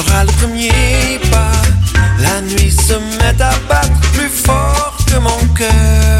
fera le premier pas. La nuit se met à battre plus fort que mon cœur.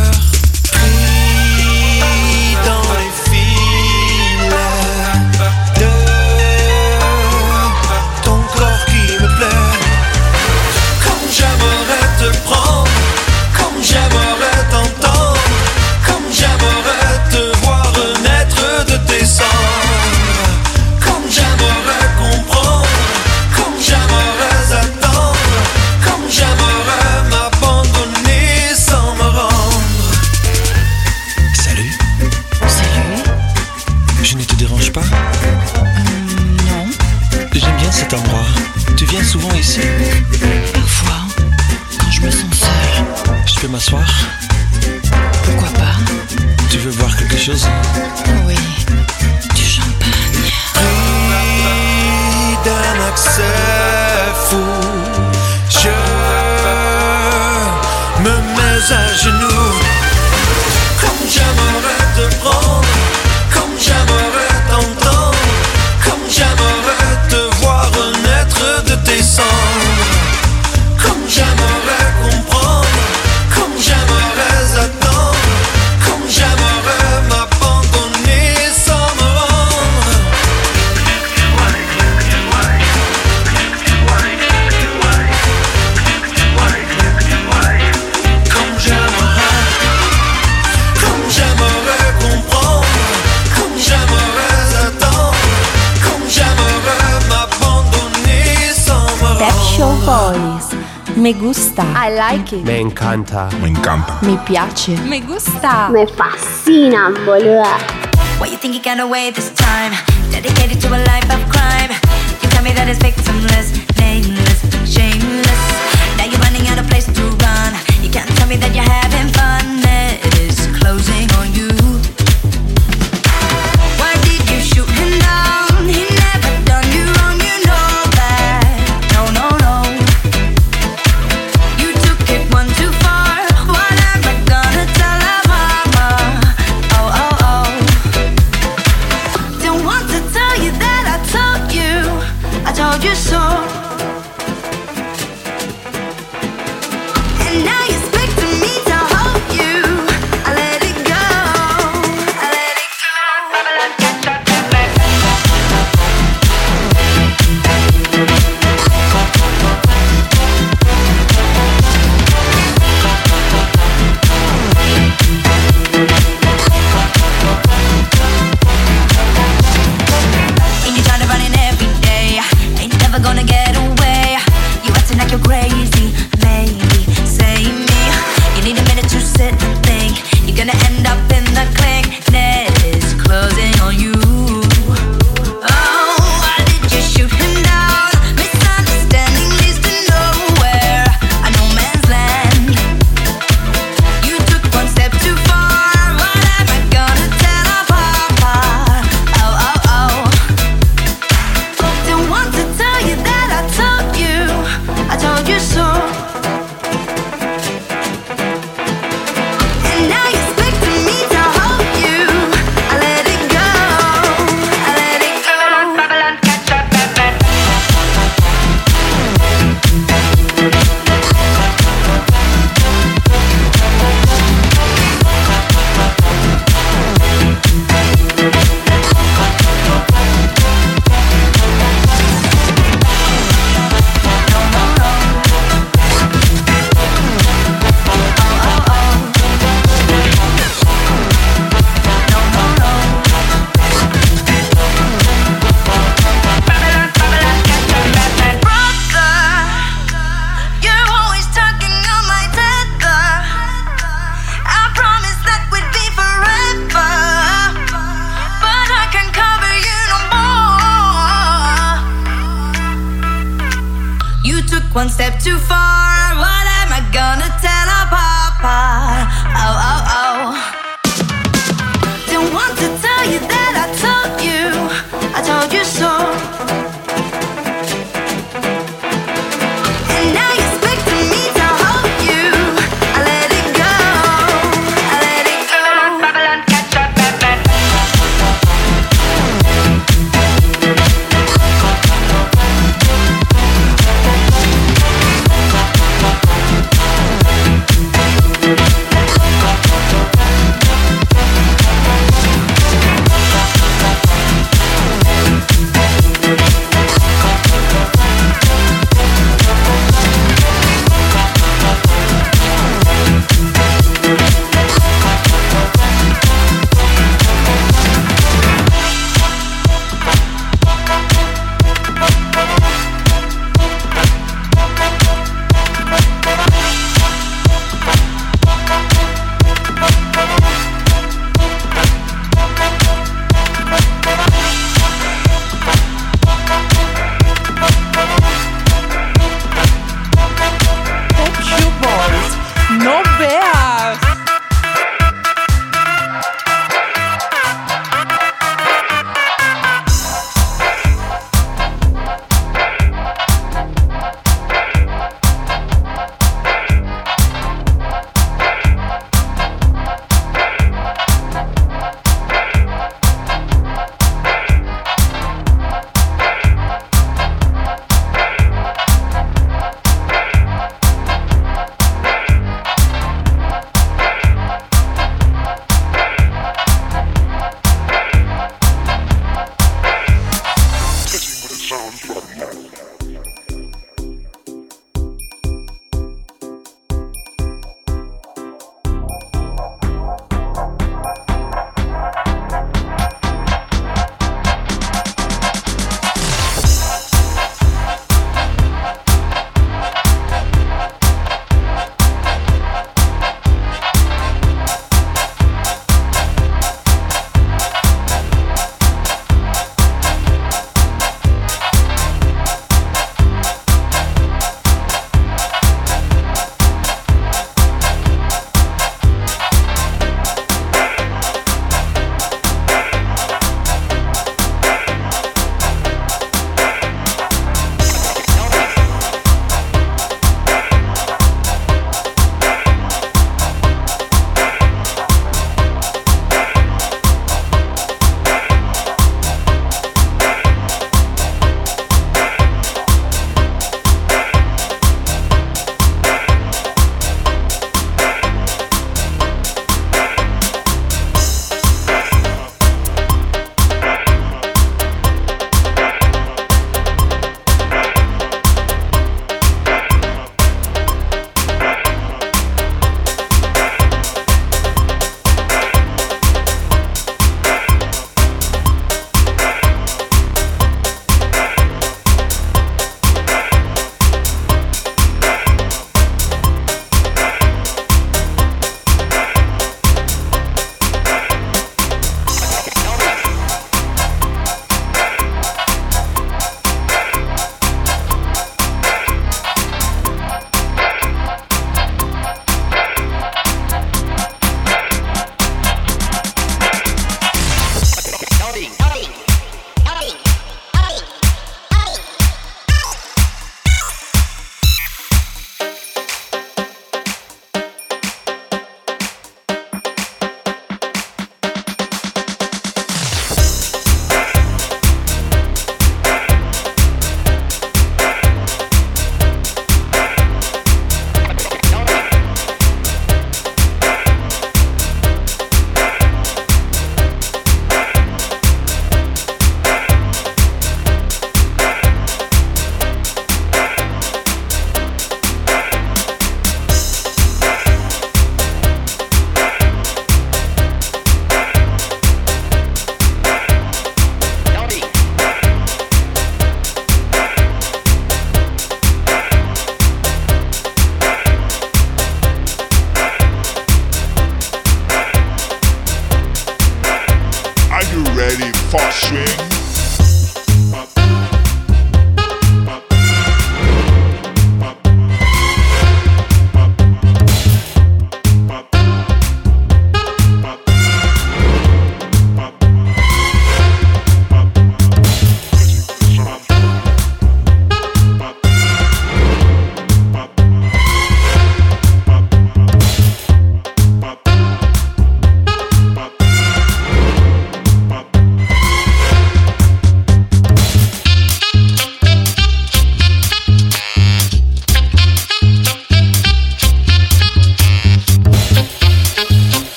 like it. Me encanta. Me encanta. Me piace. Me gusta. Me fascina, boluda. What you think you got away this time? Dedicated to a life of crime. You tell me that it's victimless, nameless, shameless. Now you're running out of place to run. You can't tell me that you're having fun.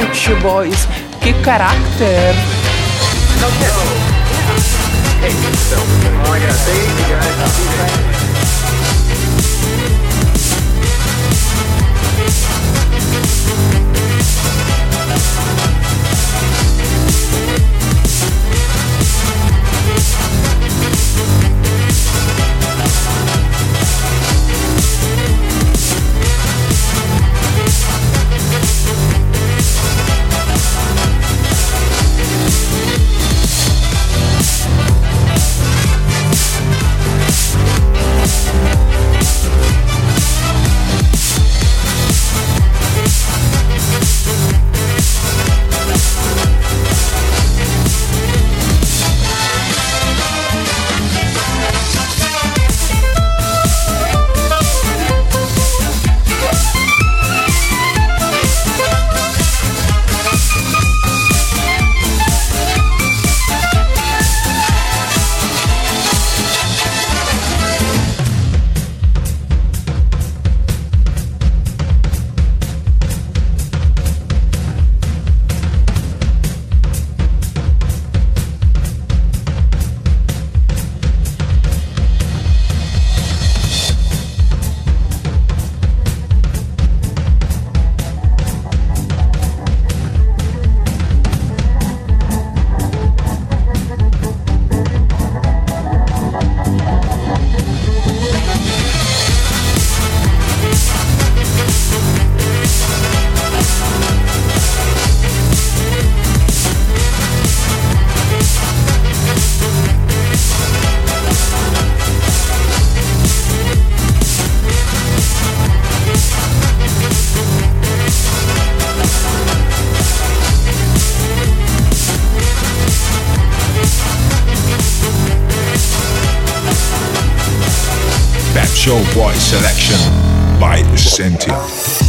Pet Boys. Que caráter! Okay. Hey, so, Boy selection by Essentia.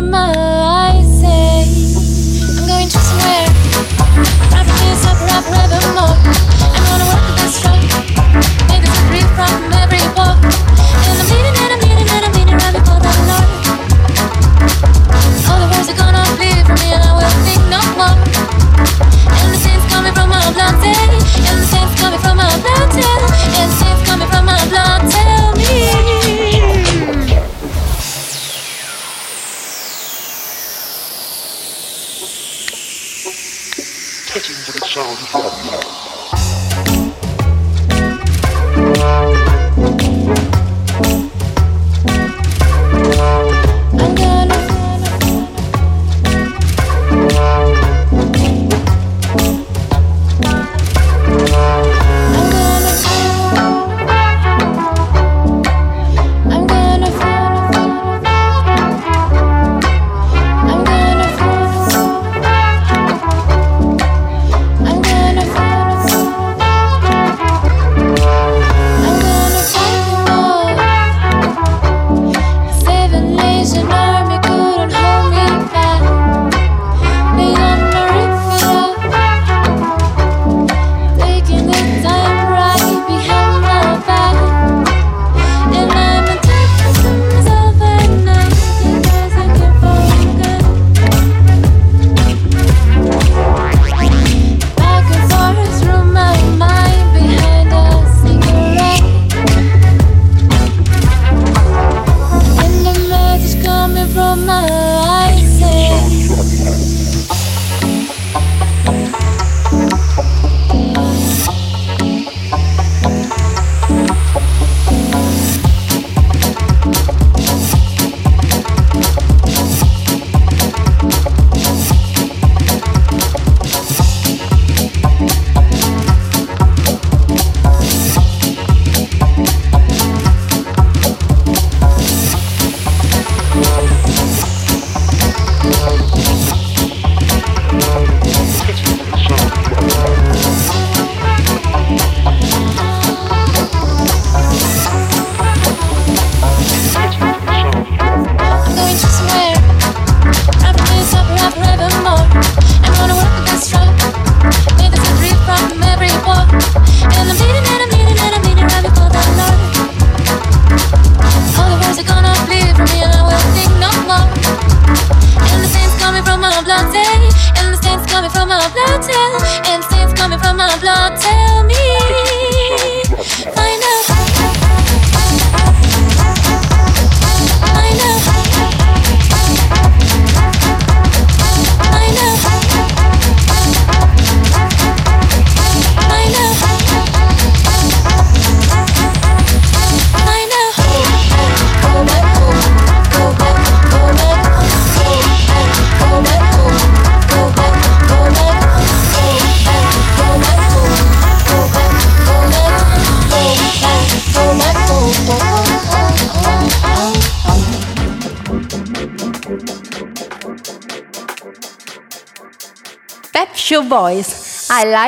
my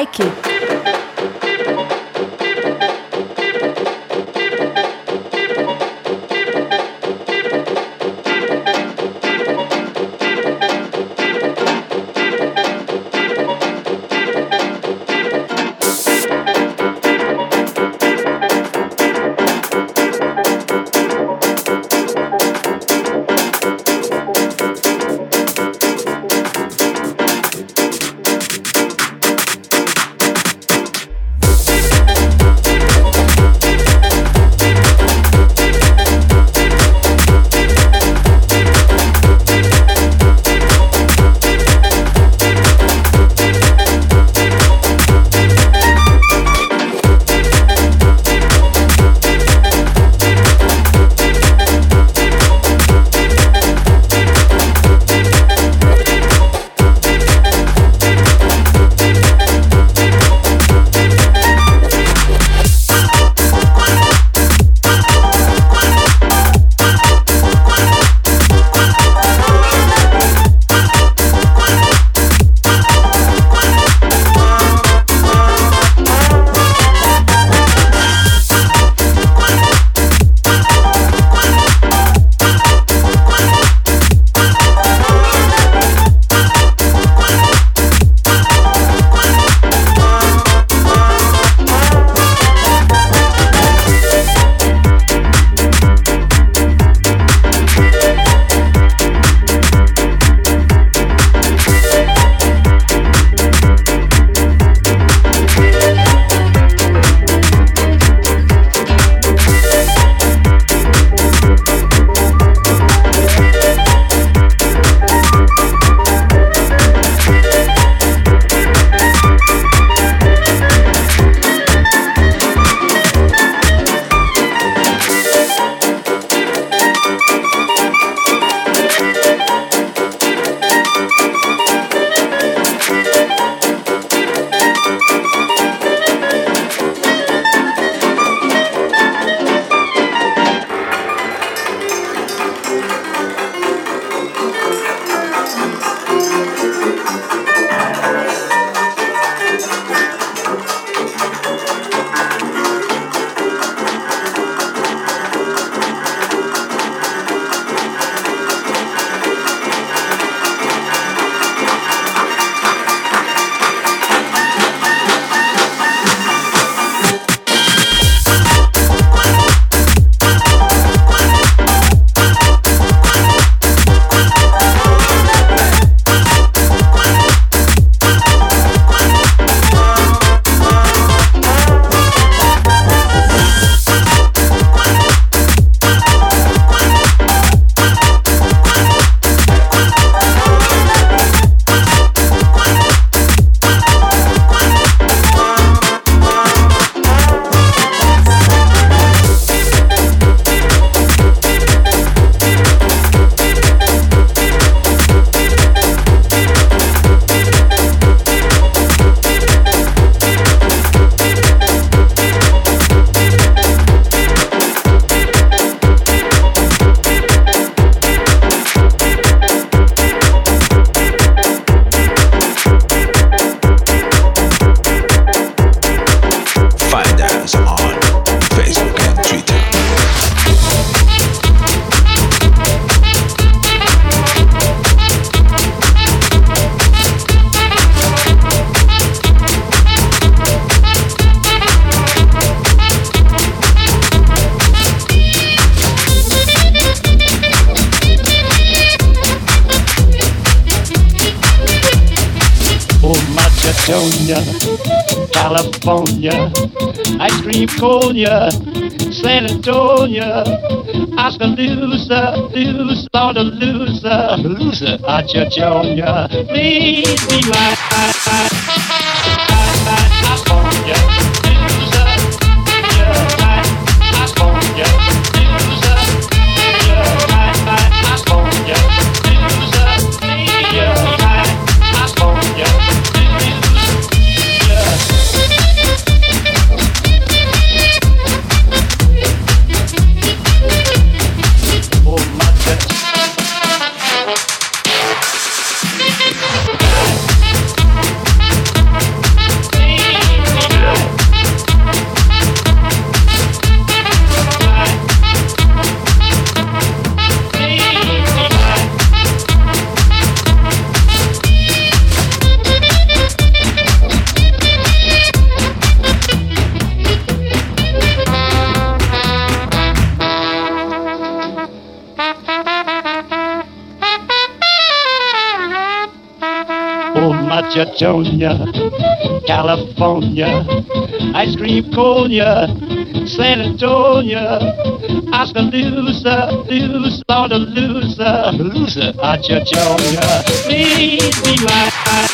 like it. California, ice cream Konya, San Antonio, Oskaloosa, loose, Lord of loser, loser, Achachonia, please be my California. California, California, ice cream conia, San Antonio, Oskaloosa, Loose, Lord of Loosa, Loosa, Achachonia, please be my.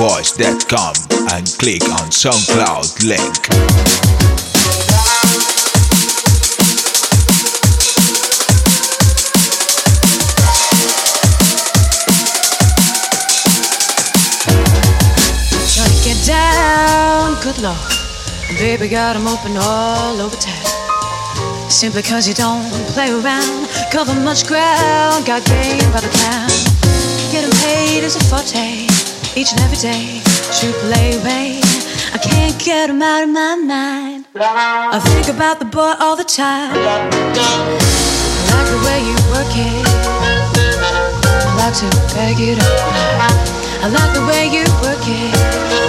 pepshowboys.com and click on SoundCloud link. Get down, good lord. Baby got 'em open all over town. Simply cause you don't play around, cover much ground, got game by the pound. Getting paid is a forte, each and every day. Triple A way, I can't get 'em out of my mind. I think about the boy all the time. I like the way you work it. I like to bag it up. I like the way you work it.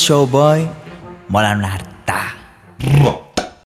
Show una harta.